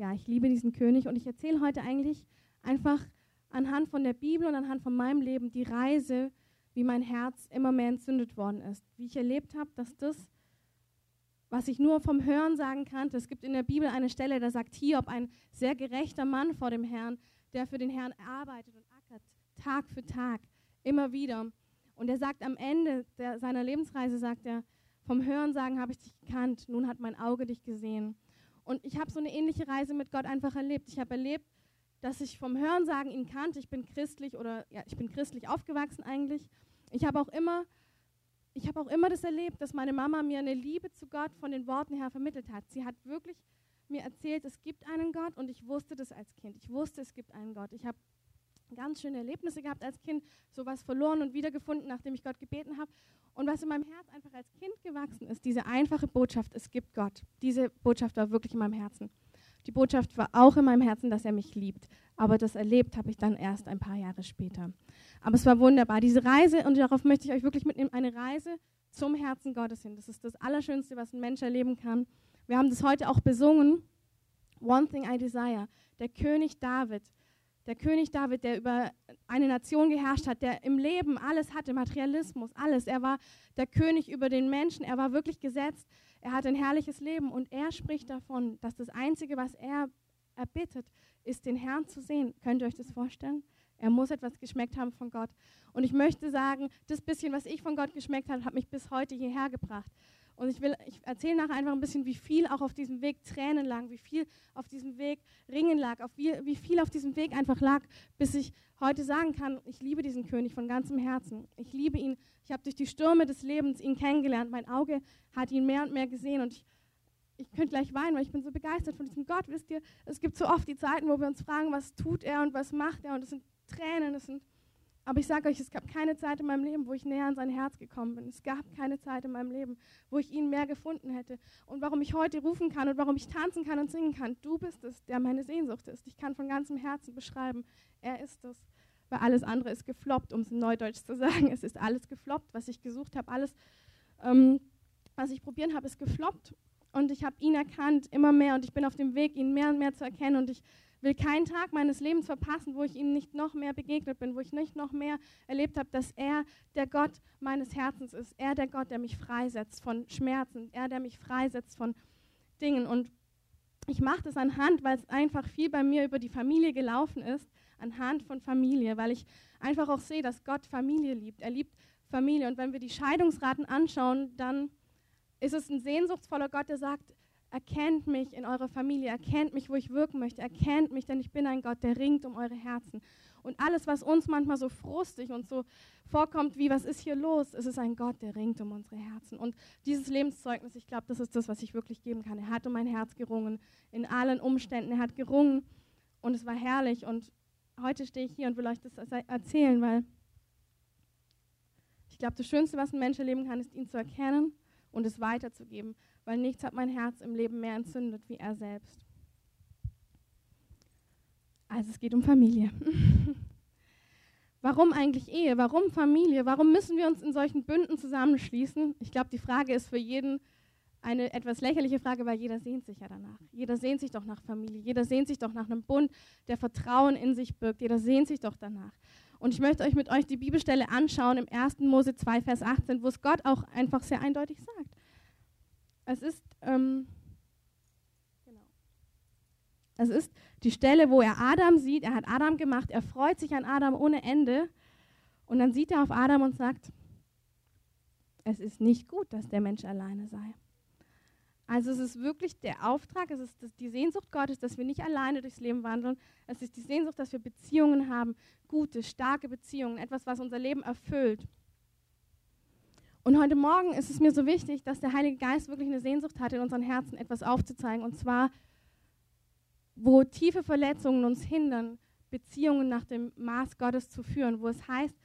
ja, ich liebe diesen König und ich erzähle heute eigentlich einfach anhand von der Bibel und anhand von meinem Leben die Reise, wie mein Herz immer mehr entzündet worden ist. Wie ich erlebt habe, dass das, was ich nur vom Hören sagen kannte, es gibt in der Bibel eine Stelle, da sagt Hiob, ein sehr gerechter Mann vor dem Herrn, der für den Herrn arbeitet und ackert, Tag für Tag, immer wieder. Und er sagt am Ende der, seiner Lebensreise, sagt er, vom Hörensagen habe ich dich gekannt, nun hat mein Auge dich gesehen. Und ich habe so eine ähnliche Reise mit Gott einfach erlebt. Ich habe erlebt, dass ich vom Hörensagen ihn kannte. Ich bin christlich oder ja, ich bin christlich aufgewachsen eigentlich. Ich habe auch immer ich habe auch immer das erlebt, dass meine Mama mir eine Liebe zu Gott von den Worten her vermittelt hat. Sie hat wirklich mir erzählt, es gibt einen Gott und ich wusste das als Kind. Ich wusste, es gibt einen Gott. Ich habe ganz schöne Erlebnisse gehabt als Kind, sowas verloren und wiedergefunden, nachdem ich Gott gebeten habe. Und was in meinem Herz einfach als Kind gewachsen ist, diese einfache Botschaft, es gibt Gott. Diese Botschaft war wirklich in meinem Herzen. Die Botschaft war auch in meinem Herzen, dass er mich liebt. Aber das erlebt habe ich dann erst ein paar Jahre später. Aber es war wunderbar. Diese Reise, und darauf möchte ich euch wirklich mitnehmen, eine Reise zum Herzen Gottes hin. Das ist das Allerschönste, was ein Mensch erleben kann. Wir haben das heute auch besungen. One thing I desire. Der König David. Der König David, der über eine Nation geherrscht hat, der im Leben alles hatte, Materialismus, alles. Er war der König über den Menschen. Er war wirklich gesetzt. Er hat ein herrliches Leben und er spricht davon, dass das Einzige, was er erbittet, ist, den Herrn zu sehen. Könnt ihr euch das vorstellen? Er muss etwas geschmeckt haben von Gott. Und ich möchte sagen, das bisschen, was ich von Gott geschmeckt habe, hat mich bis heute hierher gebracht. Und ich will, ich erzähle nachher einfach ein bisschen, wie viel auch auf diesem Weg Tränen lagen, wie viel auf diesem Weg Ringen lag, auf wie, wie viel auf diesem Weg einfach lag, bis ich heute sagen kann, ich liebe diesen König von ganzem Herzen. Ich liebe ihn. Ich habe durch die Stürme des Lebens ihn kennengelernt. Mein Auge hat ihn mehr und mehr gesehen und ich, ich könnte gleich weinen, weil ich bin so begeistert von diesem Gott. Wisst ihr, es gibt so oft die Zeiten, wo wir uns fragen, was tut er und was macht er und es sind Tränen, es sind aber ich sage euch, es gab keine Zeit in meinem Leben, wo ich näher an sein Herz gekommen bin. Es gab keine Zeit in meinem Leben, wo ich ihn mehr gefunden hätte. Und warum ich heute rufen kann und warum ich tanzen kann und singen kann, du bist es, der meine Sehnsucht ist. Ich kann von ganzem Herzen beschreiben, er ist es. Weil alles andere ist gefloppt, um es in Neudeutsch zu sagen. Es ist alles gefloppt, was ich gesucht habe, alles, ähm, was ich probieren habe, ist gefloppt. Und ich habe ihn erkannt, immer mehr. Und ich bin auf dem Weg, ihn mehr und mehr zu erkennen. Und ich will keinen Tag meines Lebens verpassen, wo ich ihm nicht noch mehr begegnet bin, wo ich nicht noch mehr erlebt habe, dass er der Gott meines Herzens ist. Er der Gott, der mich freisetzt von Schmerzen. Er, der mich freisetzt von Dingen. Und ich mache das anhand, weil es einfach viel bei mir über die Familie gelaufen ist, anhand von Familie, weil ich einfach auch sehe, dass Gott Familie liebt. Er liebt Familie. Und wenn wir die Scheidungsraten anschauen, dann ist es ein sehnsuchtsvoller Gott, der sagt, Erkennt mich in eurer Familie, erkennt mich, wo ich wirken möchte, erkennt mich, denn ich bin ein Gott, der ringt um eure Herzen. Und alles, was uns manchmal so frustig und so vorkommt, wie was ist hier los, es ist ein Gott, der ringt um unsere Herzen. Und dieses Lebenszeugnis, ich glaube, das ist das, was ich wirklich geben kann. Er hat um mein Herz gerungen, in allen Umständen. Er hat gerungen und es war herrlich. Und heute stehe ich hier und will euch das erzählen, weil ich glaube, das Schönste, was ein Mensch erleben kann, ist ihn zu erkennen und es weiterzugeben weil nichts hat mein Herz im Leben mehr entzündet wie er selbst. Also es geht um Familie. Warum eigentlich Ehe? Warum Familie? Warum müssen wir uns in solchen Bünden zusammenschließen? Ich glaube, die Frage ist für jeden eine etwas lächerliche Frage, weil jeder sehnt sich ja danach. Jeder sehnt sich doch nach Familie. Jeder sehnt sich doch nach einem Bund, der Vertrauen in sich birgt. Jeder sehnt sich doch danach. Und ich möchte euch mit euch die Bibelstelle anschauen im 1. Mose 2, Vers 18, wo es Gott auch einfach sehr eindeutig sagt. Es ist, ähm, genau. es ist die Stelle, wo er Adam sieht. Er hat Adam gemacht. Er freut sich an Adam ohne Ende. Und dann sieht er auf Adam und sagt, es ist nicht gut, dass der Mensch alleine sei. Also es ist wirklich der Auftrag, es ist die Sehnsucht Gottes, dass wir nicht alleine durchs Leben wandeln. Es ist die Sehnsucht, dass wir Beziehungen haben, gute, starke Beziehungen, etwas, was unser Leben erfüllt. Und heute Morgen ist es mir so wichtig, dass der Heilige Geist wirklich eine Sehnsucht hat, in unseren Herzen etwas aufzuzeigen. Und zwar, wo tiefe Verletzungen uns hindern, Beziehungen nach dem Maß Gottes zu führen, wo es heißt,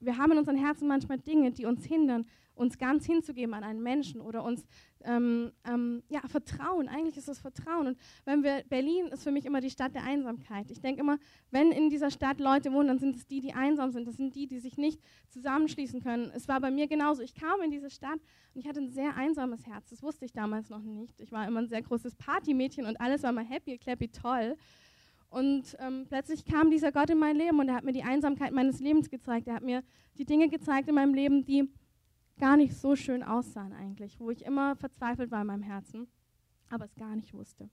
wir haben in unseren Herzen manchmal Dinge, die uns hindern, uns ganz hinzugeben an einen Menschen oder uns ähm, ähm, ja, Vertrauen. Eigentlich ist es Vertrauen. Und wenn wir, Berlin ist für mich immer die Stadt der Einsamkeit. Ich denke immer, wenn in dieser Stadt Leute wohnen, dann sind es die, die einsam sind. Das sind die, die sich nicht zusammenschließen können. Es war bei mir genauso. Ich kam in diese Stadt und ich hatte ein sehr einsames Herz. Das wusste ich damals noch nicht. Ich war immer ein sehr großes Partymädchen und alles war mal happy, clappy, toll. Und ähm, plötzlich kam dieser Gott in mein Leben und er hat mir die Einsamkeit meines Lebens gezeigt. Er hat mir die Dinge gezeigt in meinem Leben, die gar nicht so schön aussahen eigentlich, wo ich immer verzweifelt war in meinem Herzen, aber es gar nicht wusste.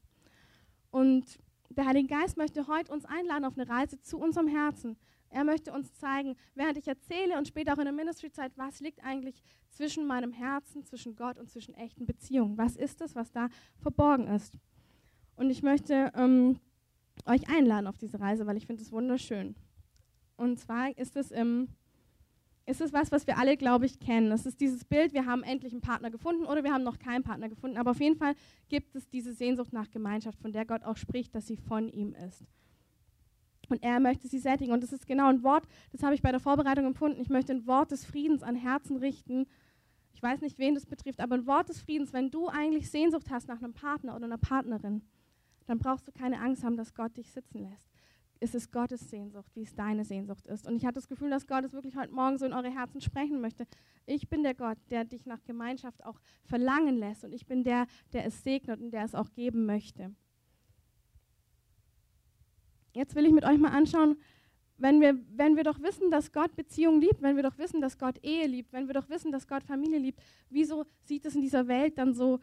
Und der Heilige Geist möchte heute uns einladen auf eine Reise zu unserem Herzen. Er möchte uns zeigen, während ich erzähle und später auch in der Ministry-Zeit, was liegt eigentlich zwischen meinem Herzen, zwischen Gott und zwischen echten Beziehungen. Was ist es, was da verborgen ist? Und ich möchte ähm, euch einladen auf diese Reise, weil ich finde es wunderschön. Und zwar ist es im ist es was, was wir alle, glaube ich, kennen. Es ist dieses Bild, wir haben endlich einen Partner gefunden oder wir haben noch keinen Partner gefunden. Aber auf jeden Fall gibt es diese Sehnsucht nach Gemeinschaft, von der Gott auch spricht, dass sie von ihm ist. Und er möchte sie sättigen. Und das ist genau ein Wort, das habe ich bei der Vorbereitung empfunden. Ich möchte ein Wort des Friedens an Herzen richten. Ich weiß nicht, wen das betrifft, aber ein Wort des Friedens, wenn du eigentlich Sehnsucht hast nach einem Partner oder einer Partnerin, dann brauchst du keine Angst haben, dass Gott dich sitzen lässt ist es Gottes Sehnsucht, wie es deine Sehnsucht ist. Und ich hatte das Gefühl, dass Gott es wirklich heute Morgen so in eure Herzen sprechen möchte. Ich bin der Gott, der dich nach Gemeinschaft auch verlangen lässt. Und ich bin der, der es segnet und der es auch geben möchte. Jetzt will ich mit euch mal anschauen, wenn wir, wenn wir doch wissen, dass Gott Beziehung liebt, wenn wir doch wissen, dass Gott Ehe liebt, wenn wir doch wissen, dass Gott Familie liebt, wieso sieht es in dieser Welt dann so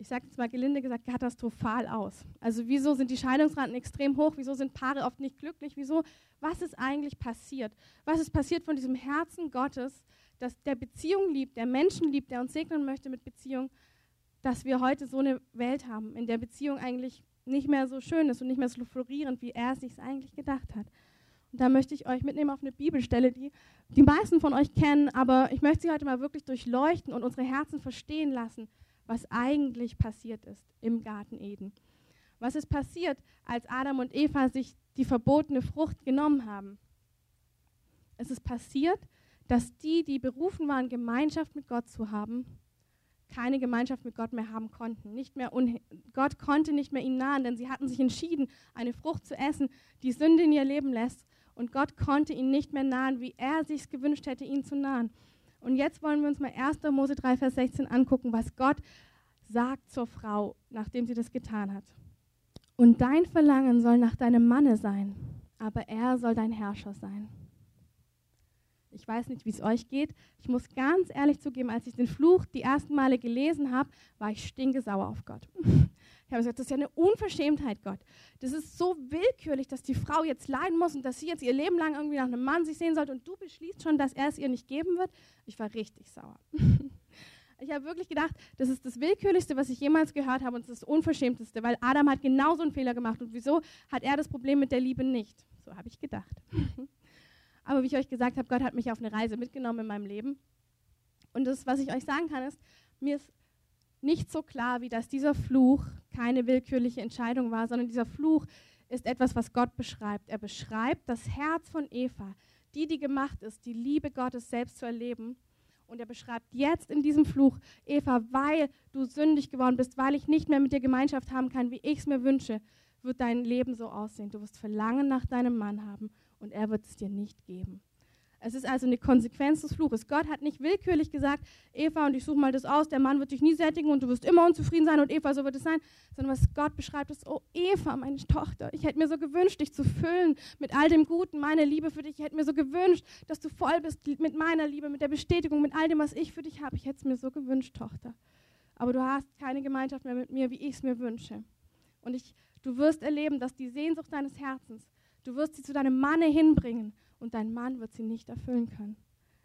ich sage jetzt mal gelinde gesagt, katastrophal aus. Also wieso sind die Scheidungsraten extrem hoch? Wieso sind Paare oft nicht glücklich? Wieso? Was ist eigentlich passiert? Was ist passiert von diesem Herzen Gottes, das der Beziehung liebt, der Menschen liebt, der uns segnen möchte mit Beziehung, dass wir heute so eine Welt haben, in der Beziehung eigentlich nicht mehr so schön ist und nicht mehr so florierend, wie er es sich eigentlich gedacht hat. Und da möchte ich euch mitnehmen auf eine Bibelstelle, die die meisten von euch kennen, aber ich möchte sie heute mal wirklich durchleuchten und unsere Herzen verstehen lassen, was eigentlich passiert ist im Garten Eden. Was ist passiert, als Adam und Eva sich die verbotene Frucht genommen haben? Es ist passiert, dass die, die berufen waren, Gemeinschaft mit Gott zu haben, keine Gemeinschaft mit Gott mehr haben konnten. Nicht mehr Gott konnte nicht mehr ihnen nahen, denn sie hatten sich entschieden, eine Frucht zu essen, die Sünde in ihr Leben lässt. Und Gott konnte ihnen nicht mehr nahen, wie er sich gewünscht hätte, ihnen zu nahen. Und jetzt wollen wir uns mal 1. Mose 3, Vers 16 angucken, was Gott sagt zur Frau, nachdem sie das getan hat. Und dein Verlangen soll nach deinem Manne sein, aber er soll dein Herrscher sein. Ich weiß nicht, wie es euch geht. Ich muss ganz ehrlich zugeben, als ich den Fluch die ersten Male gelesen habe, war ich stinkesauer auf Gott. Ich habe gesagt, das ist ja eine Unverschämtheit, Gott. Das ist so willkürlich, dass die Frau jetzt leiden muss und dass sie jetzt ihr Leben lang irgendwie nach einem Mann sich sehen sollte und du beschließt schon, dass er es ihr nicht geben wird. Ich war richtig sauer. Ich habe wirklich gedacht, das ist das Willkürlichste, was ich jemals gehört habe und das das Unverschämteste, weil Adam hat genauso einen Fehler gemacht und wieso hat er das Problem mit der Liebe nicht? So habe ich gedacht. Aber wie ich euch gesagt habe, Gott hat mich auf eine Reise mitgenommen in meinem Leben. Und das, was ich euch sagen kann, ist, mir ist nicht so klar, wie dass dieser Fluch keine willkürliche Entscheidung war, sondern dieser Fluch ist etwas, was Gott beschreibt. Er beschreibt das Herz von Eva, die, die gemacht ist, die Liebe Gottes selbst zu erleben und er beschreibt jetzt in diesem Fluch, Eva, weil du sündig geworden bist, weil ich nicht mehr mit dir Gemeinschaft haben kann, wie ich es mir wünsche, wird dein Leben so aussehen. Du wirst Verlangen nach deinem Mann haben und er wird es dir nicht geben. Es ist also eine Konsequenz des Fluches. Gott hat nicht willkürlich gesagt, Eva, und ich suche mal das aus, der Mann wird dich nie sättigen und du wirst immer unzufrieden sein und Eva, so wird es sein. Sondern was Gott beschreibt, ist, oh Eva, meine Tochter, ich hätte mir so gewünscht, dich zu füllen mit all dem Guten, meine Liebe für dich. Ich hätte mir so gewünscht, dass du voll bist mit meiner Liebe, mit der Bestätigung, mit all dem, was ich für dich habe. Ich hätte es mir so gewünscht, Tochter. Aber du hast keine Gemeinschaft mehr mit mir, wie ich es mir wünsche. Und ich, du wirst erleben, dass die Sehnsucht deines Herzens, du wirst sie zu deinem Manne hinbringen und dein Mann wird sie nicht erfüllen können.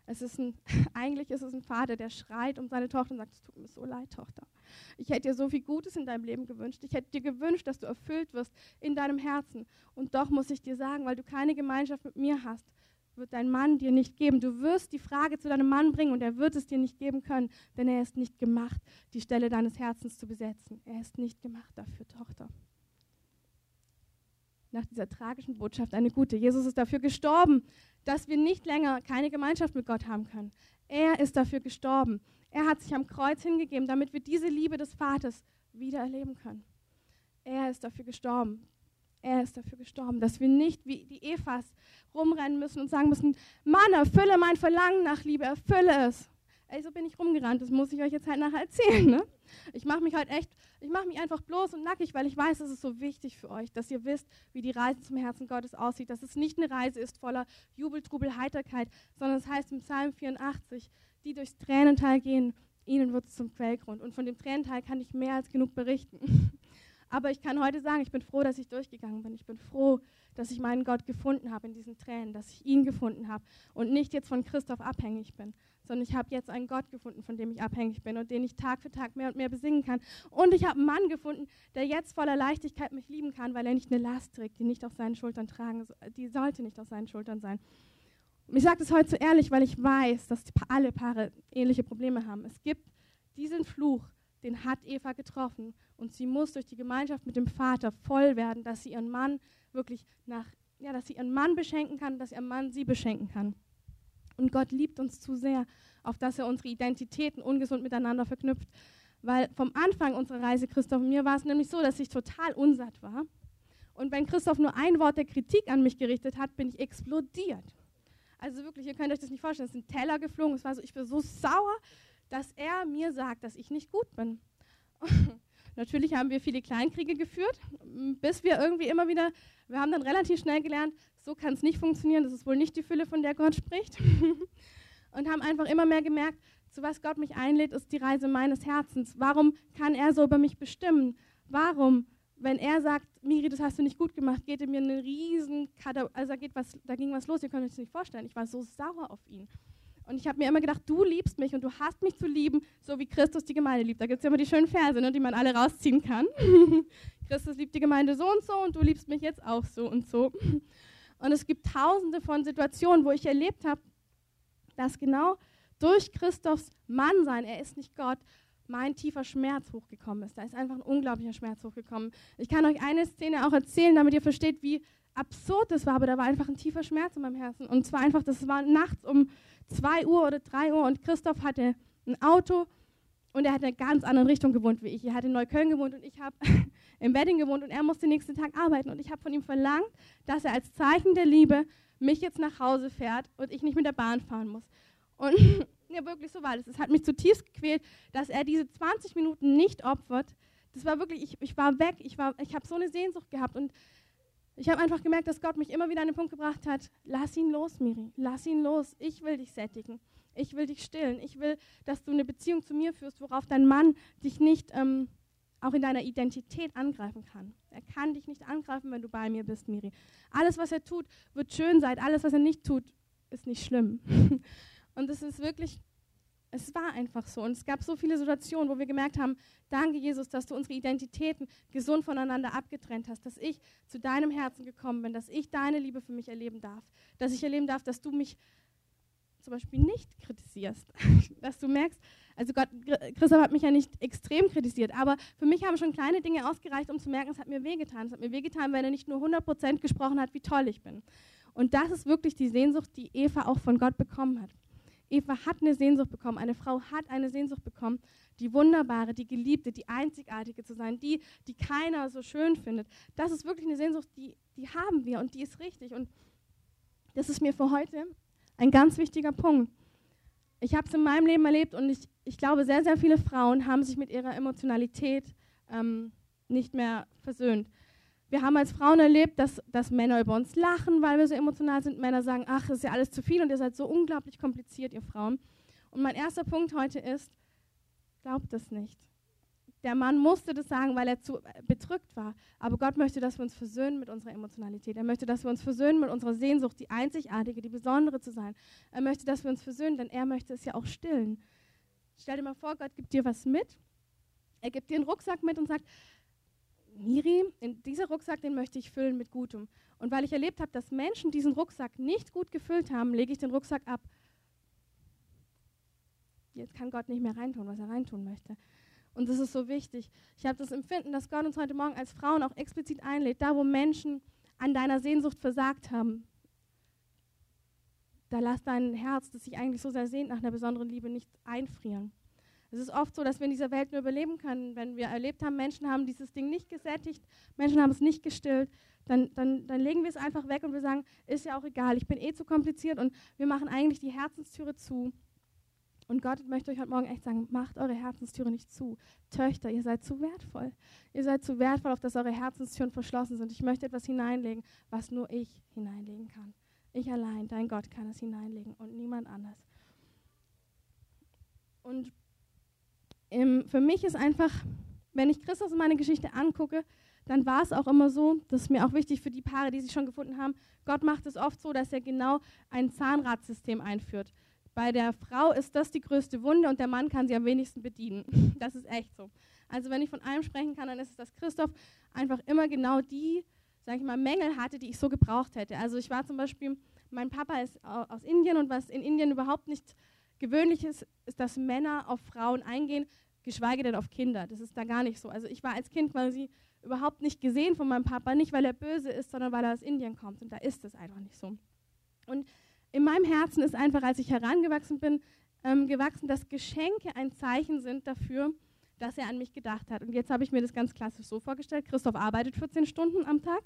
Es ist ein, eigentlich ist es ein Vater, der schreit um seine Tochter und sagt, es tut mir so leid, Tochter. Ich hätte dir so viel Gutes in deinem Leben gewünscht. Ich hätte dir gewünscht, dass du erfüllt wirst in deinem Herzen. Und doch muss ich dir sagen, weil du keine Gemeinschaft mit mir hast, wird dein Mann dir nicht geben. Du wirst die Frage zu deinem Mann bringen und er wird es dir nicht geben können, denn er ist nicht gemacht, die Stelle deines Herzens zu besetzen. Er ist nicht gemacht dafür, Tochter nach dieser tragischen Botschaft eine gute. Jesus ist dafür gestorben, dass wir nicht länger keine Gemeinschaft mit Gott haben können. Er ist dafür gestorben. Er hat sich am Kreuz hingegeben, damit wir diese Liebe des Vaters wieder erleben können. Er ist dafür gestorben. Er ist dafür gestorben, dass wir nicht wie die Evas rumrennen müssen und sagen müssen, Mann, erfülle mein Verlangen nach Liebe, erfülle es. Ey, so bin ich rumgerannt, das muss ich euch jetzt halt nachher erzählen. Ne? Ich mache mich halt echt, ich mache mich einfach bloß und nackig, weil ich weiß, es ist so wichtig für euch, dass ihr wisst, wie die Reise zum Herzen Gottes aussieht, dass es nicht eine Reise ist voller Jubel, Trubel, Heiterkeit, sondern es heißt im Psalm 84, die durchs Tränental gehen, ihnen wird es zum Quellgrund. Und von dem Tränental kann ich mehr als genug berichten. Aber ich kann heute sagen, ich bin froh, dass ich durchgegangen bin. Ich bin froh, dass ich meinen Gott gefunden habe in diesen Tränen, dass ich ihn gefunden habe und nicht jetzt von Christoph abhängig bin, sondern ich habe jetzt einen Gott gefunden, von dem ich abhängig bin und den ich Tag für Tag mehr und mehr besingen kann. Und ich habe einen Mann gefunden, der jetzt voller Leichtigkeit mich lieben kann, weil er nicht eine Last trägt, die nicht auf seinen Schultern tragen, die sollte nicht auf seinen Schultern sein. Und ich sage das heute so ehrlich, weil ich weiß, dass alle Paare ähnliche Probleme haben. Es gibt diesen Fluch, den hat Eva getroffen und sie muss durch die Gemeinschaft mit dem Vater voll werden, dass sie ihren Mann wirklich nach, ja, dass sie ihren Mann beschenken kann, dass ihr Mann sie beschenken kann. Und Gott liebt uns zu sehr, auf dass er unsere Identitäten ungesund miteinander verknüpft. Weil vom Anfang unserer Reise, Christoph und mir, war es nämlich so, dass ich total unsatt war. Und wenn Christoph nur ein Wort der Kritik an mich gerichtet hat, bin ich explodiert. Also wirklich, ihr könnt euch das nicht vorstellen. Es sind Teller geflogen. Es war so, ich bin so sauer, dass er mir sagt, dass ich nicht gut bin. Natürlich haben wir viele Kleinkriege geführt, bis wir irgendwie immer wieder, wir haben dann relativ schnell gelernt, so kann es nicht funktionieren, das ist wohl nicht die Fülle, von der Gott spricht. und haben einfach immer mehr gemerkt, zu was Gott mich einlädt, ist die Reise meines Herzens. Warum kann er so über mich bestimmen? Warum, wenn er sagt, Miri, das hast du nicht gut gemacht, geht er mir eine riesen, also da, geht was, da ging was los, ihr könnt euch das nicht vorstellen. Ich war so sauer auf ihn. Und ich habe mir immer gedacht, du liebst mich und du hast mich zu lieben, so wie Christus die Gemeinde liebt. Da gibt es ja immer die schönen Verse, ne, die man alle rausziehen kann. Christus liebt die Gemeinde so und so und du liebst mich jetzt auch so und so. Und es gibt tausende von Situationen, wo ich erlebt habe, dass genau durch Christophs Mannsein, er ist nicht Gott, mein tiefer Schmerz hochgekommen ist. Da ist einfach ein unglaublicher Schmerz hochgekommen. Ich kann euch eine Szene auch erzählen, damit ihr versteht, wie absurd das war, aber da war einfach ein tiefer Schmerz in meinem Herzen. Und zwar einfach, das war nachts um 2 Uhr oder 3 Uhr und Christoph hatte ein Auto und er hat in einer ganz anderen Richtung gewohnt wie ich. Er hat in Neukölln gewohnt und ich habe im Wedding gewohnt und er musste den nächsten Tag arbeiten. Und ich habe von ihm verlangt, dass er als Zeichen der Liebe mich jetzt nach Hause fährt und ich nicht mit der Bahn fahren muss. Und ja, wirklich so war das. Es hat mich zutiefst gequält, dass er diese 20 Minuten nicht opfert. Das war wirklich, ich, ich war weg, ich, ich habe so eine Sehnsucht gehabt und ich habe einfach gemerkt, dass Gott mich immer wieder an den Punkt gebracht hat, lass ihn los, Miri, lass ihn los. Ich will dich sättigen. Ich will dich stillen. Ich will, dass du eine Beziehung zu mir führst, worauf dein Mann dich nicht ähm, auch in deiner Identität angreifen kann. Er kann dich nicht angreifen, wenn du bei mir bist, Miri. Alles, was er tut, wird schön sein. Alles, was er nicht tut, ist nicht schlimm. Und es ist wirklich es war einfach so. Und es gab so viele Situationen, wo wir gemerkt haben, danke Jesus, dass du unsere Identitäten gesund voneinander abgetrennt hast, dass ich zu deinem Herzen gekommen bin, dass ich deine Liebe für mich erleben darf, dass ich erleben darf, dass du mich zum Beispiel nicht kritisierst, dass du merkst, also Gott, Christoph hat mich ja nicht extrem kritisiert, aber für mich haben schon kleine Dinge ausgereicht, um zu merken, es hat mir wehgetan. Es hat mir wehgetan, weil er nicht nur 100% gesprochen hat, wie toll ich bin. Und das ist wirklich die Sehnsucht, die Eva auch von Gott bekommen hat. Eva hat eine Sehnsucht bekommen, eine Frau hat eine Sehnsucht bekommen, die wunderbare, die geliebte, die einzigartige zu sein, die, die keiner so schön findet. Das ist wirklich eine Sehnsucht, die, die haben wir und die ist richtig. Und das ist mir für heute ein ganz wichtiger Punkt. Ich habe es in meinem Leben erlebt und ich, ich glaube, sehr, sehr viele Frauen haben sich mit ihrer Emotionalität ähm, nicht mehr versöhnt. Wir haben als Frauen erlebt, dass, dass Männer über uns lachen, weil wir so emotional sind. Männer sagen, ach, das ist ja alles zu viel und ihr seid so unglaublich kompliziert, ihr Frauen. Und mein erster Punkt heute ist, glaubt das nicht. Der Mann musste das sagen, weil er zu bedrückt war. Aber Gott möchte, dass wir uns versöhnen mit unserer Emotionalität. Er möchte, dass wir uns versöhnen mit unserer Sehnsucht, die einzigartige, die besondere zu sein. Er möchte, dass wir uns versöhnen, denn er möchte es ja auch stillen. Stell dir mal vor, Gott gibt dir was mit. Er gibt dir einen Rucksack mit und sagt, Miri, in dieser Rucksack, den möchte ich füllen mit Gutem. Und weil ich erlebt habe, dass Menschen diesen Rucksack nicht gut gefüllt haben, lege ich den Rucksack ab. Jetzt kann Gott nicht mehr reintun, was er reintun möchte. Und das ist so wichtig. Ich habe das Empfinden, dass Gott uns heute Morgen als Frauen auch explizit einlädt, da wo Menschen an deiner Sehnsucht versagt haben. da lass dein Herz, das sich eigentlich so sehr sehnt nach einer besonderen Liebe, nicht einfrieren. Es ist oft so, dass wir in dieser Welt nur überleben können, wenn wir erlebt haben, Menschen haben dieses Ding nicht gesättigt, Menschen haben es nicht gestillt, dann, dann, dann legen wir es einfach weg und wir sagen, ist ja auch egal, ich bin eh zu kompliziert und wir machen eigentlich die Herzenstüre zu. Und Gott möchte euch heute Morgen echt sagen, macht eure Herzenstüre nicht zu. Töchter, ihr seid zu wertvoll. Ihr seid zu wertvoll, auf dass eure Herzenstüren verschlossen sind. Ich möchte etwas hineinlegen, was nur ich hineinlegen kann. Ich allein, dein Gott, kann es hineinlegen und niemand anders. Und ähm, für mich ist einfach, wenn ich Christus und meine Geschichte angucke, dann war es auch immer so, das ist mir auch wichtig für die Paare, die sich schon gefunden haben, Gott macht es oft so, dass er genau ein Zahnradsystem einführt. Bei der Frau ist das die größte Wunde und der Mann kann sie am wenigsten bedienen. Das ist echt so. Also wenn ich von einem sprechen kann, dann ist es, dass Christoph einfach immer genau die, sage ich mal, Mängel hatte, die ich so gebraucht hätte. Also ich war zum Beispiel, mein Papa ist aus Indien und was in Indien überhaupt nicht gewöhnlich ist, ist, dass Männer auf Frauen eingehen, geschweige denn auf Kinder. Das ist da gar nicht so. Also ich war als Kind quasi überhaupt nicht gesehen von meinem Papa, nicht weil er böse ist, sondern weil er aus Indien kommt. Und da ist es einfach nicht so. Und in meinem Herzen ist einfach, als ich herangewachsen bin, ähm, gewachsen, dass Geschenke ein Zeichen sind dafür, dass er an mich gedacht hat. Und jetzt habe ich mir das ganz klassisch so vorgestellt. Christoph arbeitet 14 Stunden am Tag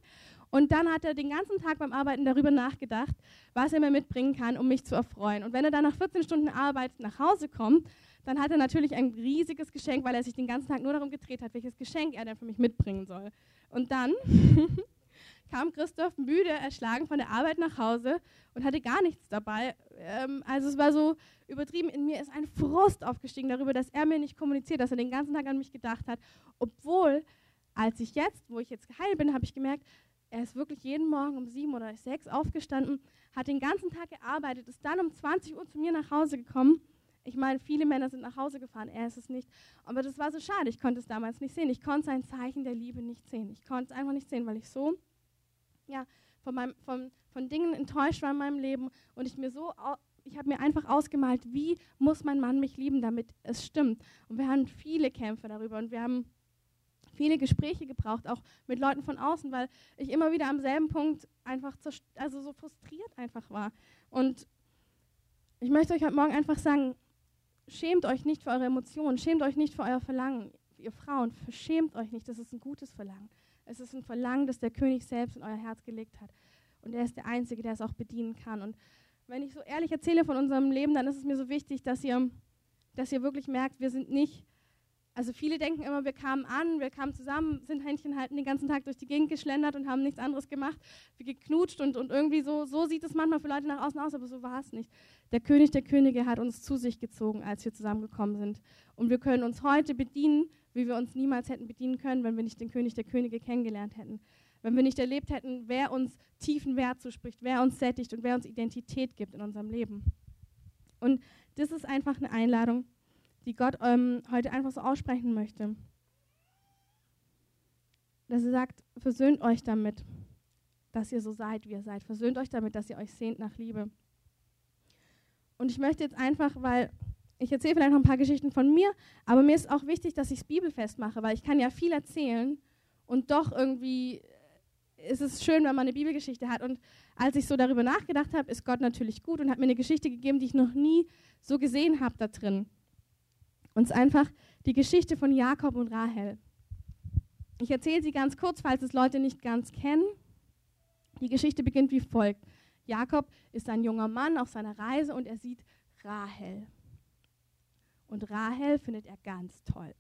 und dann hat er den ganzen Tag beim Arbeiten darüber nachgedacht, was er mir mitbringen kann, um mich zu erfreuen. Und wenn er dann nach 14 Stunden Arbeit nach Hause kommt, dann hat er natürlich ein riesiges Geschenk, weil er sich den ganzen Tag nur darum gedreht hat, welches Geschenk er denn für mich mitbringen soll. Und dann kam Christoph müde, erschlagen von der Arbeit nach Hause und hatte gar nichts dabei. Ähm, also es war so übertrieben. In mir ist ein Frust aufgestiegen darüber, dass er mir nicht kommuniziert, dass er den ganzen Tag an mich gedacht hat. Obwohl, als ich jetzt, wo ich jetzt geheilt bin, habe ich gemerkt, er ist wirklich jeden Morgen um sieben oder sechs aufgestanden, hat den ganzen Tag gearbeitet, ist dann um 20 Uhr zu mir nach Hause gekommen. Ich meine, viele Männer sind nach Hause gefahren, er ist es nicht. Aber das war so schade, ich konnte es damals nicht sehen. Ich konnte sein Zeichen der Liebe nicht sehen. Ich konnte es einfach nicht sehen, weil ich so ja, von, meinem, von, von Dingen enttäuscht war in meinem Leben und ich mir so, ich habe mir einfach ausgemalt, wie muss mein Mann mich lieben, damit es stimmt. Und wir haben viele Kämpfe darüber und wir haben viele Gespräche gebraucht, auch mit Leuten von außen, weil ich immer wieder am selben Punkt einfach also so frustriert einfach war. Und ich möchte euch heute Morgen einfach sagen, schämt euch nicht für eure Emotionen, schämt euch nicht für euer Verlangen. Ihr Frauen, verschämt euch nicht, das ist ein gutes Verlangen. Es ist ein Verlangen, das der König selbst in euer Herz gelegt hat. Und er ist der Einzige, der es auch bedienen kann. Und wenn ich so ehrlich erzähle von unserem Leben, dann ist es mir so wichtig, dass ihr, dass ihr wirklich merkt, wir sind nicht, also viele denken immer, wir kamen an, wir kamen zusammen, sind Händchen halten den ganzen Tag durch die Gegend geschlendert und haben nichts anderes gemacht, wie geknutscht und, und irgendwie so, so sieht es manchmal für Leute nach außen aus, aber so war es nicht. Der König der Könige hat uns zu sich gezogen, als wir zusammengekommen sind. Und wir können uns heute bedienen, wie wir uns niemals hätten bedienen können, wenn wir nicht den König der Könige kennengelernt hätten. Wenn wir nicht erlebt hätten, wer uns tiefen Wert zuspricht, wer uns sättigt und wer uns Identität gibt in unserem Leben. Und das ist einfach eine Einladung, die Gott ähm, heute einfach so aussprechen möchte. Dass er sagt, versöhnt euch damit, dass ihr so seid, wie ihr seid. Versöhnt euch damit, dass ihr euch sehnt nach Liebe. Und ich möchte jetzt einfach, weil ich erzähle vielleicht noch ein paar Geschichten von mir, aber mir ist auch wichtig, dass ich es bibelfest mache, weil ich kann ja viel erzählen und doch irgendwie ist es schön, wenn man eine Bibelgeschichte hat. Und als ich so darüber nachgedacht habe, ist Gott natürlich gut und hat mir eine Geschichte gegeben, die ich noch nie so gesehen habe da drin. Ist einfach die Geschichte von Jakob und Rahel. Ich erzähle sie ganz kurz, falls es Leute nicht ganz kennen. Die Geschichte beginnt wie folgt. Jakob ist ein junger Mann auf seiner Reise und er sieht Rahel. Und Rahel findet er ganz toll.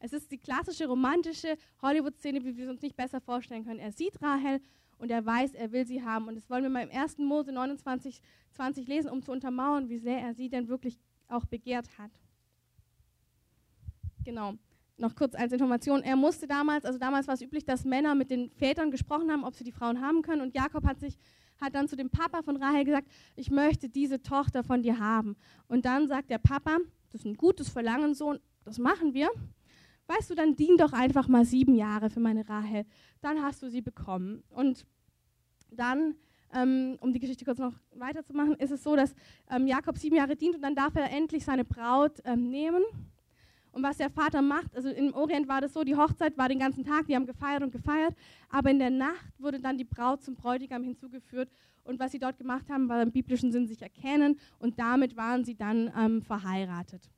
Es ist die klassische romantische Hollywood-Szene, wie wir es uns nicht besser vorstellen können. Er sieht Rahel und er weiß, er will sie haben. Und das wollen wir mal im 1. Mose 29, 20 lesen, um zu untermauern, wie sehr er sie denn wirklich auch begehrt hat. Genau. Noch kurz als Information. Er musste damals, also damals war es üblich, dass Männer mit den Vätern gesprochen haben, ob sie die Frauen haben können. Und Jakob hat sich hat dann zu dem Papa von Rahel gesagt, ich möchte diese Tochter von dir haben. Und dann sagt der Papa, das ist ein gutes Verlangen, Sohn, das machen wir. Weißt du, dann dien doch einfach mal sieben Jahre für meine Rahel. Dann hast du sie bekommen. Und dann, ähm, um die Geschichte kurz noch weiterzumachen, ist es so, dass ähm, Jakob sieben Jahre dient und dann darf er endlich seine Braut ähm, nehmen. Und was der Vater macht, also im Orient war das so, die Hochzeit war den ganzen Tag, die haben gefeiert und gefeiert, aber in der Nacht wurde dann die Braut zum Bräutigam hinzugeführt. Und was sie dort gemacht haben, war im biblischen Sinn sich erkennen und damit waren sie dann ähm, verheiratet.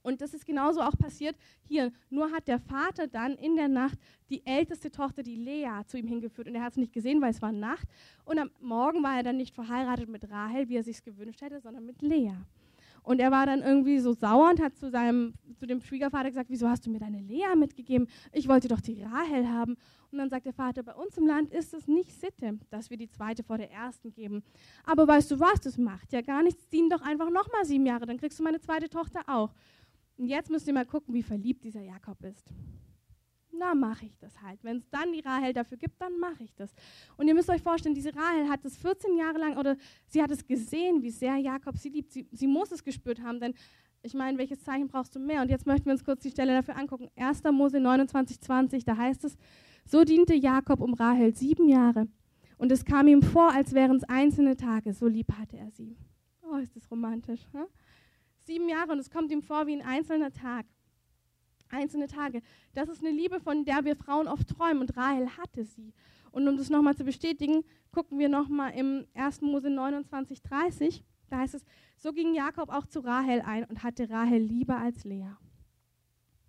Und das ist genauso auch passiert hier. Nur hat der Vater dann in der Nacht die älteste Tochter, die Lea, zu ihm hingeführt. Und er hat es nicht gesehen, weil es war Nacht. Und am Morgen war er dann nicht verheiratet mit Rahel, wie er sich gewünscht hätte, sondern mit Lea. Und er war dann irgendwie so sauer und hat zu, seinem, zu dem Schwiegervater gesagt, wieso hast du mir deine Lea mitgegeben? Ich wollte doch die Rahel haben. Und dann sagt der Vater, bei uns im Land ist es nicht Sitte, dass wir die zweite vor der ersten geben. Aber weißt du was, das macht ja gar nichts. Dien doch einfach nochmal sieben Jahre, dann kriegst du meine zweite Tochter auch. Und jetzt müsst ihr mal gucken, wie verliebt dieser Jakob ist. Na, mache ich das halt. Wenn es dann die Rahel dafür gibt, dann mache ich das. Und ihr müsst euch vorstellen, diese Rahel hat es 14 Jahre lang, oder sie hat es gesehen, wie sehr Jakob sie liebt. Sie, sie muss es gespürt haben, denn ich meine, welches Zeichen brauchst du mehr? Und jetzt möchten wir uns kurz die Stelle dafür angucken. 1. Mose 29, 20, da heißt es, so diente Jakob um Rahel sieben Jahre. Und es kam ihm vor, als wären es einzelne Tage. So lieb hatte er sie. Oh, ist das romantisch. Hm? sieben Jahre und es kommt ihm vor wie ein einzelner Tag. Einzelne Tage. Das ist eine Liebe, von der wir Frauen oft träumen und Rahel hatte sie. Und um das nochmal zu bestätigen, gucken wir nochmal im 1. Mose 29, 30. Da heißt es, so ging Jakob auch zu Rahel ein und hatte Rahel lieber als Lea.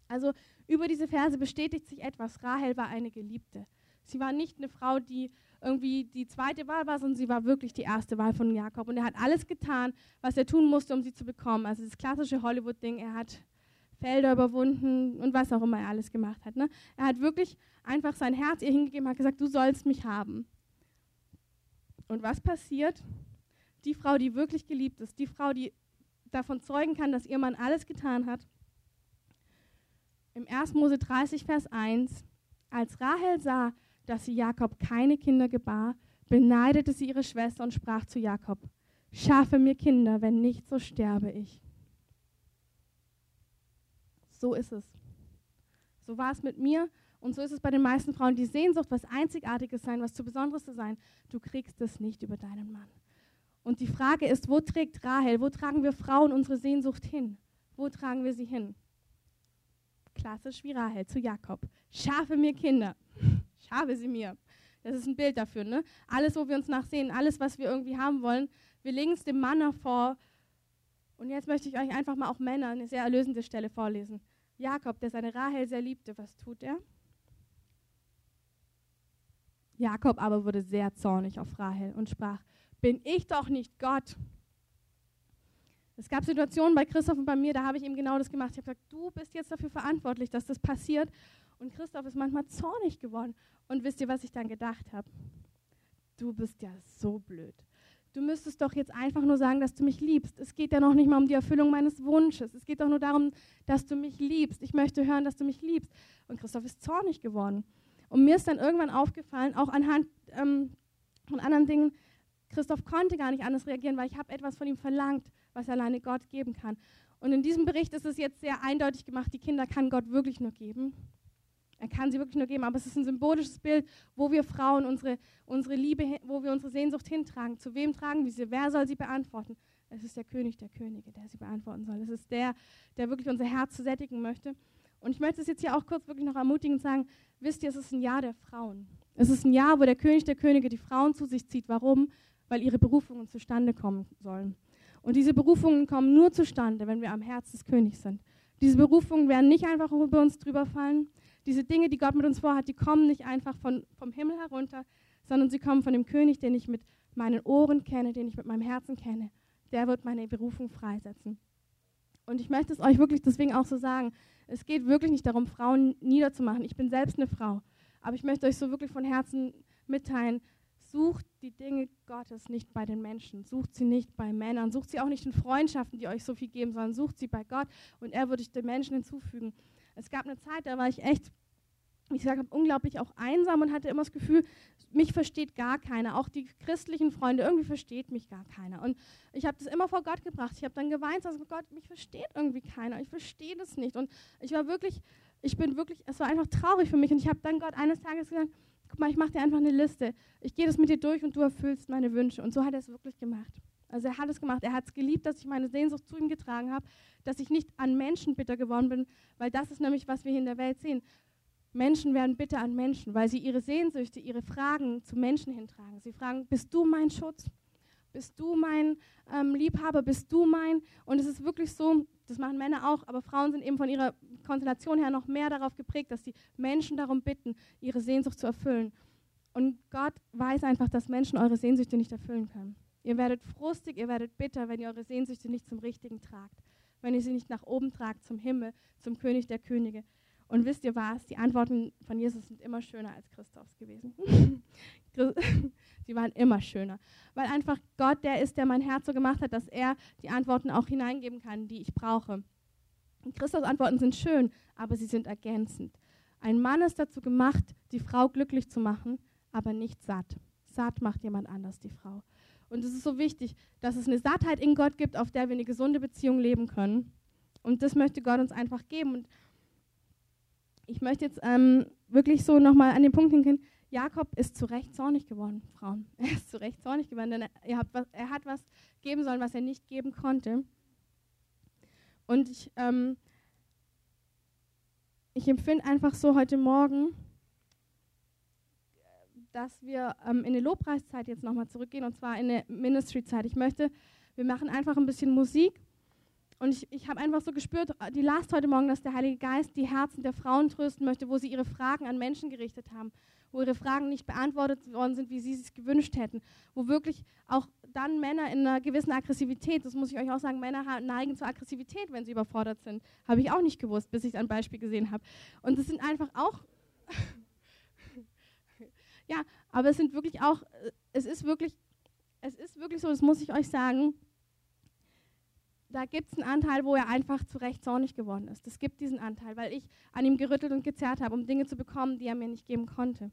Also über diese Verse bestätigt sich etwas. Rahel war eine Geliebte. Sie war nicht eine Frau, die irgendwie die zweite Wahl war, sondern sie war wirklich die erste Wahl von Jakob. Und er hat alles getan, was er tun musste, um sie zu bekommen. Also das klassische Hollywood-Ding, er hat Felder überwunden und was auch immer er alles gemacht hat. Ne? Er hat wirklich einfach sein Herz ihr hingegeben, hat gesagt, du sollst mich haben. Und was passiert? Die Frau, die wirklich geliebt ist, die Frau, die davon zeugen kann, dass ihr Mann alles getan hat. Im 1. Mose 30, Vers 1, als Rahel sah, dass sie Jakob keine Kinder gebar, beneidete sie ihre Schwester und sprach zu Jakob, schaffe mir Kinder, wenn nicht, so sterbe ich. So ist es. So war es mit mir und so ist es bei den meisten Frauen. Die Sehnsucht, was Einzigartiges sein, was zu Besonderes zu sein, du kriegst es nicht über deinen Mann. Und die Frage ist, wo trägt Rahel, wo tragen wir Frauen unsere Sehnsucht hin? Wo tragen wir sie hin? Klassisch wie Rahel zu Jakob. Schaffe mir Kinder ich habe sie mir. Das ist ein Bild dafür. Ne? Alles, wo wir uns nachsehen, alles, was wir irgendwie haben wollen, wir legen es dem Mann vor. Und jetzt möchte ich euch einfach mal auch Männer eine sehr erlösende Stelle vorlesen. Jakob, der seine Rahel sehr liebte, was tut er? Jakob aber wurde sehr zornig auf Rahel und sprach, bin ich doch nicht Gott. Es gab Situationen bei Christoph und bei mir, da habe ich ihm genau das gemacht. Ich habe gesagt, du bist jetzt dafür verantwortlich, dass das passiert. Und Christoph ist manchmal zornig geworden. Und wisst ihr, was ich dann gedacht habe? Du bist ja so blöd. Du müsstest doch jetzt einfach nur sagen, dass du mich liebst. Es geht ja noch nicht mal um die Erfüllung meines Wunsches. Es geht doch nur darum, dass du mich liebst. Ich möchte hören, dass du mich liebst. Und Christoph ist zornig geworden. Und mir ist dann irgendwann aufgefallen, auch anhand ähm, von anderen Dingen, Christoph konnte gar nicht anders reagieren, weil ich habe etwas von ihm verlangt, was alleine Gott geben kann. Und in diesem Bericht ist es jetzt sehr eindeutig gemacht, die Kinder kann Gott wirklich nur geben. Er kann sie wirklich nur geben, aber es ist ein symbolisches Bild, wo wir Frauen unsere, unsere Liebe, wo wir unsere Sehnsucht hintragen. Zu wem tragen wir sie? Wer soll sie beantworten? Es ist der König der Könige, der sie beantworten soll. Es ist der, der wirklich unser Herz sättigen möchte. Und ich möchte es jetzt hier auch kurz wirklich noch ermutigend sagen, wisst ihr, es ist ein Jahr der Frauen. Es ist ein Jahr, wo der König der Könige die Frauen zu sich zieht. Warum? Weil ihre Berufungen zustande kommen sollen. Und diese Berufungen kommen nur zustande, wenn wir am Herz des Königs sind. Diese Berufungen werden nicht einfach über uns drüber fallen, diese Dinge, die Gott mit uns vorhat, die kommen nicht einfach von, vom Himmel herunter, sondern sie kommen von dem König, den ich mit meinen Ohren kenne, den ich mit meinem Herzen kenne. Der wird meine Berufung freisetzen. Und ich möchte es euch wirklich deswegen auch so sagen. Es geht wirklich nicht darum, Frauen niederzumachen. Ich bin selbst eine Frau. Aber ich möchte euch so wirklich von Herzen mitteilen, sucht die Dinge Gottes nicht bei den Menschen, sucht sie nicht bei Männern, sucht sie auch nicht in Freundschaften, die euch so viel geben, sondern sucht sie bei Gott und er wird euch den Menschen hinzufügen. Es gab eine Zeit, da war ich echt, wie ich habe, unglaublich auch einsam und hatte immer das Gefühl, mich versteht gar keiner. Auch die christlichen Freunde, irgendwie versteht mich gar keiner. Und ich habe das immer vor Gott gebracht. Ich habe dann geweint, also Gott, mich versteht irgendwie keiner. Ich verstehe das nicht. Und ich war wirklich, ich bin wirklich, es war einfach traurig für mich. Und ich habe dann Gott eines Tages gesagt, guck mal, ich mache dir einfach eine Liste. Ich gehe das mit dir durch und du erfüllst meine Wünsche. Und so hat er es wirklich gemacht. Also er hat es gemacht. Er hat es geliebt, dass ich meine Sehnsucht zu ihm getragen habe, dass ich nicht an Menschen bitter geworden bin, weil das ist nämlich, was wir hier in der Welt sehen. Menschen werden bitter an Menschen, weil sie ihre Sehnsüchte, ihre Fragen zu Menschen hintragen. Sie fragen, bist du mein Schutz? Bist du mein ähm, Liebhaber? Bist du mein? Und es ist wirklich so, das machen Männer auch, aber Frauen sind eben von ihrer Konstellation her noch mehr darauf geprägt, dass sie Menschen darum bitten, ihre Sehnsucht zu erfüllen. Und Gott weiß einfach, dass Menschen eure Sehnsüchte nicht erfüllen können. Ihr werdet frustig, ihr werdet bitter, wenn ihr eure Sehnsüchte nicht zum Richtigen tragt. Wenn ihr sie nicht nach oben tragt, zum Himmel, zum König der Könige. Und wisst ihr was? Die Antworten von Jesus sind immer schöner als Christophs gewesen. Sie waren immer schöner. Weil einfach Gott der ist, der mein Herz so gemacht hat, dass er die Antworten auch hineingeben kann, die ich brauche. Und Christophs Antworten sind schön, aber sie sind ergänzend. Ein Mann ist dazu gemacht, die Frau glücklich zu machen, aber nicht satt. Satt macht jemand anders die Frau. Und es ist so wichtig, dass es eine Sattheit in Gott gibt, auf der wir eine gesunde Beziehung leben können. Und das möchte Gott uns einfach geben. Und ich möchte jetzt ähm, wirklich so nochmal an den Punkt hingehen. Jakob ist zu Recht zornig geworden, Frauen. Er ist zu Recht zornig geworden, denn er hat, was, er hat was geben sollen, was er nicht geben konnte. Und ich, ähm, ich empfinde einfach so heute Morgen, dass wir ähm, in eine Lobpreiszeit jetzt nochmal zurückgehen und zwar in eine Ministry-Zeit. Ich möchte, wir machen einfach ein bisschen Musik und ich, ich habe einfach so gespürt, die Last heute Morgen, dass der Heilige Geist die Herzen der Frauen trösten möchte, wo sie ihre Fragen an Menschen gerichtet haben, wo ihre Fragen nicht beantwortet worden sind, wie sie es gewünscht hätten, wo wirklich auch dann Männer in einer gewissen Aggressivität, das muss ich euch auch sagen, Männer neigen zur Aggressivität, wenn sie überfordert sind. Habe ich auch nicht gewusst, bis ich ein Beispiel gesehen habe. Und das sind einfach auch Ja, aber es sind wirklich auch, äh, es ist wirklich, es ist wirklich so, das muss ich euch sagen, da gibt es einen Anteil, wo er einfach zu Recht zornig geworden ist. Es gibt diesen Anteil, weil ich an ihm gerüttelt und gezerrt habe, um Dinge zu bekommen, die er mir nicht geben konnte.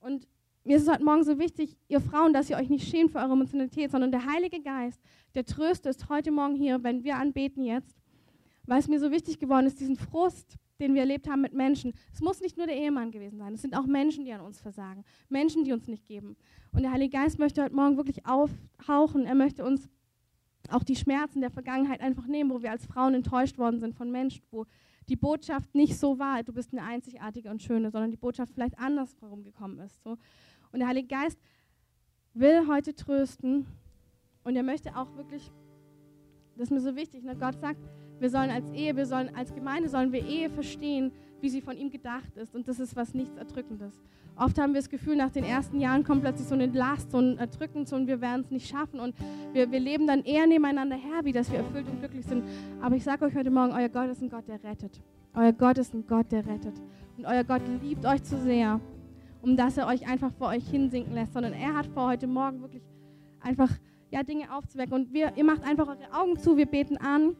Und mir ist es heute Morgen so wichtig, ihr Frauen, dass ihr euch nicht schämt für eure Emotionalität, sondern der Heilige Geist, der Tröster ist heute Morgen hier, wenn wir anbeten jetzt, weil es mir so wichtig geworden ist, diesen Frust, den wir erlebt haben mit Menschen. Es muss nicht nur der Ehemann gewesen sein. Es sind auch Menschen, die an uns versagen. Menschen, die uns nicht geben. Und der Heilige Geist möchte heute Morgen wirklich aufhauchen. Er möchte uns auch die Schmerzen der Vergangenheit einfach nehmen, wo wir als Frauen enttäuscht worden sind von Menschen, wo die Botschaft nicht so war, du bist eine einzigartige und schöne, sondern die Botschaft vielleicht andersherum gekommen ist. So. Und der Heilige Geist will heute trösten und er möchte auch wirklich, das ist mir so wichtig, ne? Gott sagt, wir sollen als Ehe, wir sollen als Gemeinde sollen wir Ehe verstehen, wie sie von ihm gedacht ist. Und das ist was nichts Erdrückendes. Oft haben wir das Gefühl, nach den ersten Jahren kommt plötzlich so eine Last, so ein Erdrückend, so und wir werden es nicht schaffen. Und wir, wir leben dann eher nebeneinander her, wie dass wir erfüllt und glücklich sind. Aber ich sage euch heute Morgen, euer Gott ist ein Gott, der rettet. Euer Gott ist ein Gott, der rettet. Und euer Gott liebt euch zu sehr, um dass er euch einfach vor euch hinsinken lässt, sondern er hat vor heute Morgen wirklich einfach ja, Dinge aufzuwecken. Und wir, ihr macht einfach eure Augen zu, wir beten an.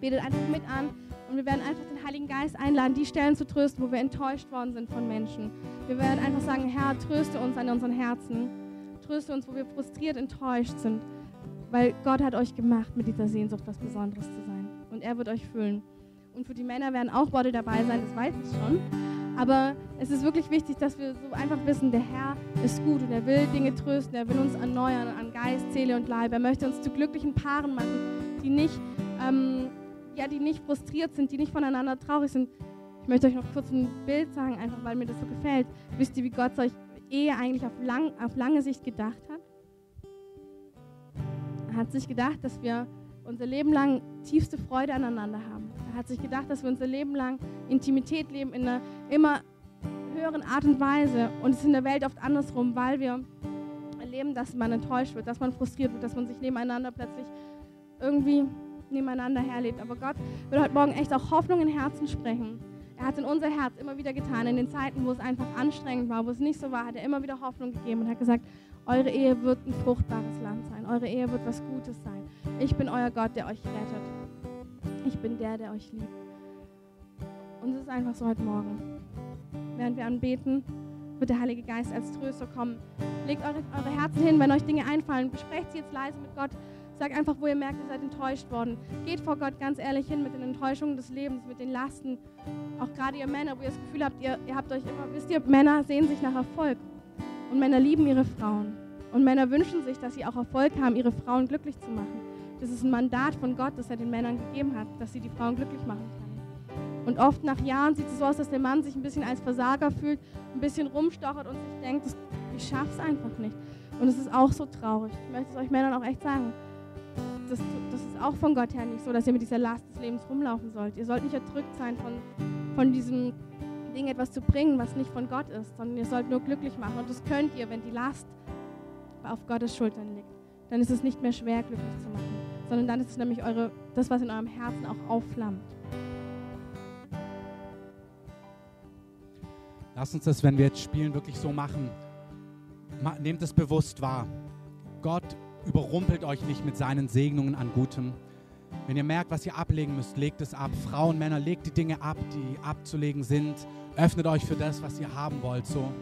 Betet einfach mit an und wir werden einfach den Heiligen Geist einladen, die Stellen zu trösten, wo wir enttäuscht worden sind von Menschen. Wir werden einfach sagen, Herr, tröste uns an unseren Herzen. Tröste uns, wo wir frustriert, enttäuscht sind. Weil Gott hat euch gemacht, mit dieser Sehnsucht was Besonderes zu sein. Und er wird euch füllen. Und für die Männer werden auch Worte dabei sein, das weiß ich schon. Aber es ist wirklich wichtig, dass wir so einfach wissen, der Herr ist gut und er will Dinge trösten, er will uns erneuern an Geist, Seele und Leib. Er möchte uns zu glücklichen Paaren machen, die nicht ähm, ja, die nicht frustriert sind, die nicht voneinander traurig sind. Ich möchte euch noch kurz ein Bild sagen, einfach weil mir das so gefällt. Wisst ihr, wie Gott solch Ehe eigentlich auf, lang, auf lange Sicht gedacht hat? Er hat sich gedacht, dass wir unser Leben lang tiefste Freude aneinander haben. Er hat sich gedacht, dass wir unser Leben lang Intimität leben in einer immer höheren Art und Weise. Und es ist in der Welt oft andersrum, weil wir erleben, dass man enttäuscht wird, dass man frustriert wird, dass man sich nebeneinander plötzlich irgendwie nebeneinander herlebt. Aber Gott will heute Morgen echt auch Hoffnung in Herzen sprechen. Er hat in unser Herz immer wieder getan. In den Zeiten, wo es einfach anstrengend war, wo es nicht so war, hat er immer wieder Hoffnung gegeben und hat gesagt, eure Ehe wird ein fruchtbares Land sein. Eure Ehe wird was Gutes sein. Ich bin euer Gott, der euch rettet. Ich bin der, der euch liebt. Und es ist einfach so heute Morgen. Während wir anbeten, wird der Heilige Geist als Tröster kommen. Legt eure, eure Herzen hin, wenn euch Dinge einfallen. Besprecht sie jetzt leise mit Gott. Sag einfach, wo ihr merkt, ihr seid enttäuscht worden. Geht vor Gott ganz ehrlich hin mit den Enttäuschungen des Lebens, mit den Lasten. Auch gerade ihr Männer, wo ihr das Gefühl habt, ihr, ihr habt euch immer, wisst ihr, Männer sehen sich nach Erfolg. Und Männer lieben ihre Frauen. Und Männer wünschen sich, dass sie auch Erfolg haben, ihre Frauen glücklich zu machen. Das ist ein Mandat von Gott, das er den Männern gegeben hat, dass sie die Frauen glücklich machen können. Und oft nach Jahren sieht es so aus, dass der Mann sich ein bisschen als Versager fühlt, ein bisschen rumstochert und sich denkt, ich schaff's einfach nicht. Und es ist auch so traurig. Ich möchte es euch Männern auch echt sagen. Das, das ist auch von Gott her nicht so, dass ihr mit dieser Last des Lebens rumlaufen sollt. Ihr sollt nicht erdrückt sein von, von diesem Ding, etwas zu bringen, was nicht von Gott ist, sondern ihr sollt nur glücklich machen. Und das könnt ihr, wenn die Last auf Gottes Schultern liegt. Dann ist es nicht mehr schwer, glücklich zu machen, sondern dann ist es nämlich eure, das, was in eurem Herzen auch aufflammt. Lasst uns das, wenn wir jetzt spielen, wirklich so machen. Nehmt es bewusst wahr. Gott überrumpelt euch nicht mit seinen Segnungen an Gutem. Wenn ihr merkt, was ihr ablegen müsst, legt es ab. Frauen, Männer, legt die Dinge ab, die abzulegen sind. Öffnet euch für das, was ihr haben wollt. So.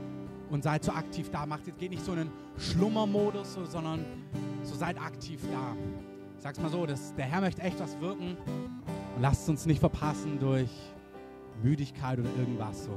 Und seid so aktiv da. Macht jetzt geht nicht so einen Schlummermodus, so, sondern so seid aktiv da. Ich sag's mal so, das, der Herr möchte echt was wirken. Lasst uns nicht verpassen durch Müdigkeit oder irgendwas so.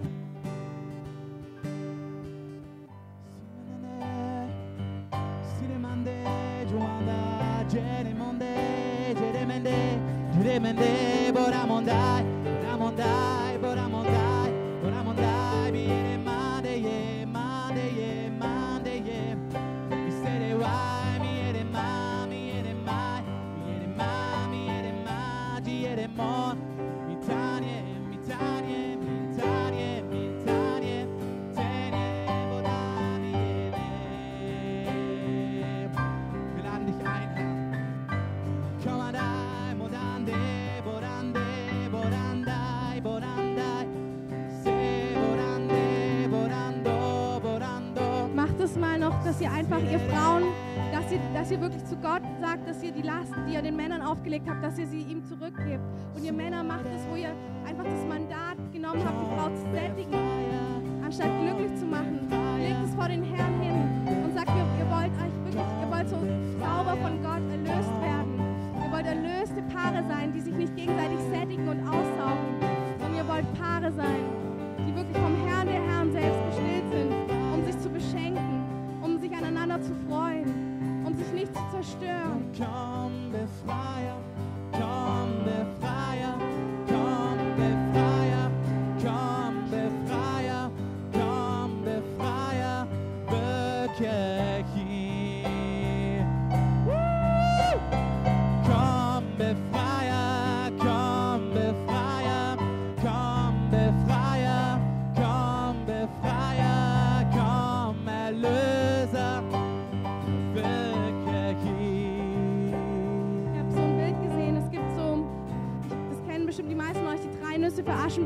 Genommen habt, die Frau zu sättigen, anstatt glücklich zu machen. Legt es vor den Herrn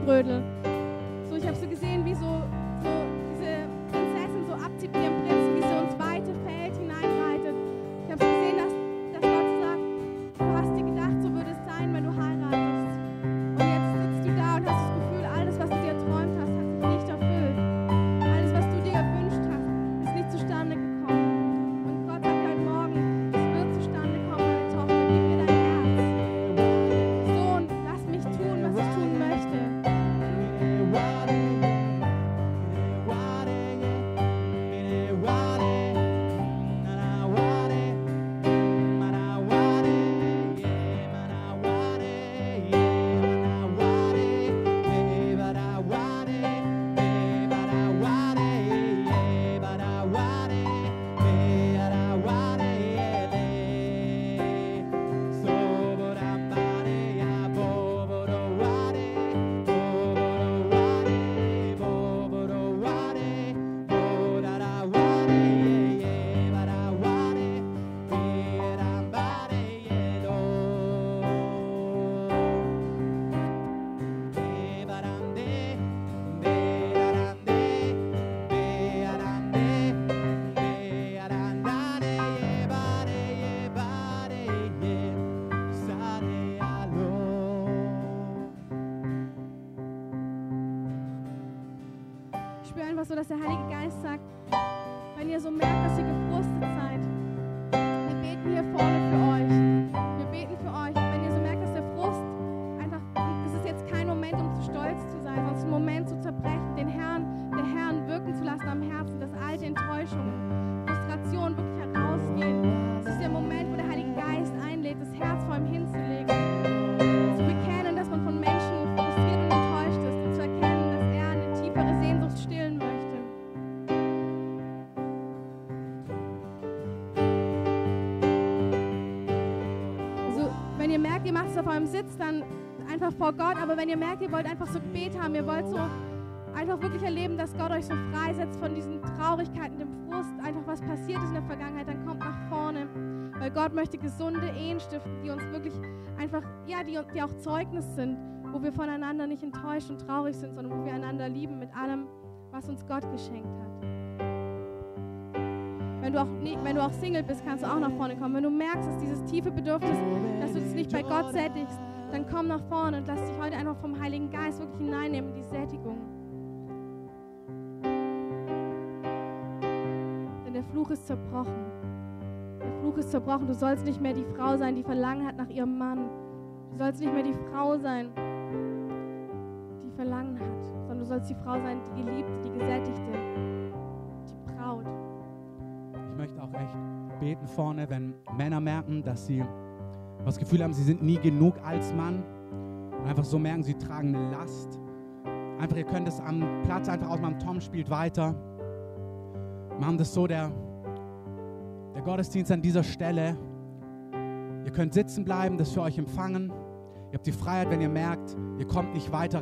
Nüsse dass der Heilige Geist sagt, wenn ihr so merkt, dass ihr gefrustet vor Gott. Aber wenn ihr merkt, ihr wollt einfach so Gebet haben, ihr wollt so einfach wirklich erleben, dass Gott euch so freisetzt von diesen Traurigkeiten, dem Frust, einfach was passiert ist in der Vergangenheit, dann kommt nach vorne. Weil Gott möchte gesunde Ehen stiften, die uns wirklich einfach, ja, die, die auch Zeugnis sind, wo wir voneinander nicht enttäuscht und traurig sind, sondern wo wir einander lieben mit allem, was uns Gott geschenkt hat. Wenn du, auch, wenn du auch Single bist, kannst du auch nach vorne kommen. Wenn du merkst, dass dieses tiefe Bedürfnis, dass du das nicht bei Gott sättigst, dann komm nach vorne und lass dich heute einfach vom Heiligen Geist wirklich hineinnehmen in die Sättigung. Denn der Fluch ist zerbrochen. Der Fluch ist zerbrochen. Du sollst nicht mehr die Frau sein, die Verlangen hat nach ihrem Mann. Du sollst nicht mehr die Frau sein, die Verlangen hat, sondern du sollst die Frau sein, die Geliebte, die Gesättigte, die Braut. Ich möchte auch echt beten vorne, wenn Männer merken, dass sie das Gefühl haben, sie sind nie genug als Mann und einfach so merken, sie tragen eine Last. Einfach, ihr könnt es am Platz einfach ausmachen. Tom spielt weiter. Machen das so, der, der Gottesdienst an dieser Stelle. Ihr könnt sitzen bleiben, das für euch empfangen. Ihr habt die Freiheit, wenn ihr merkt, ihr kommt nicht weiter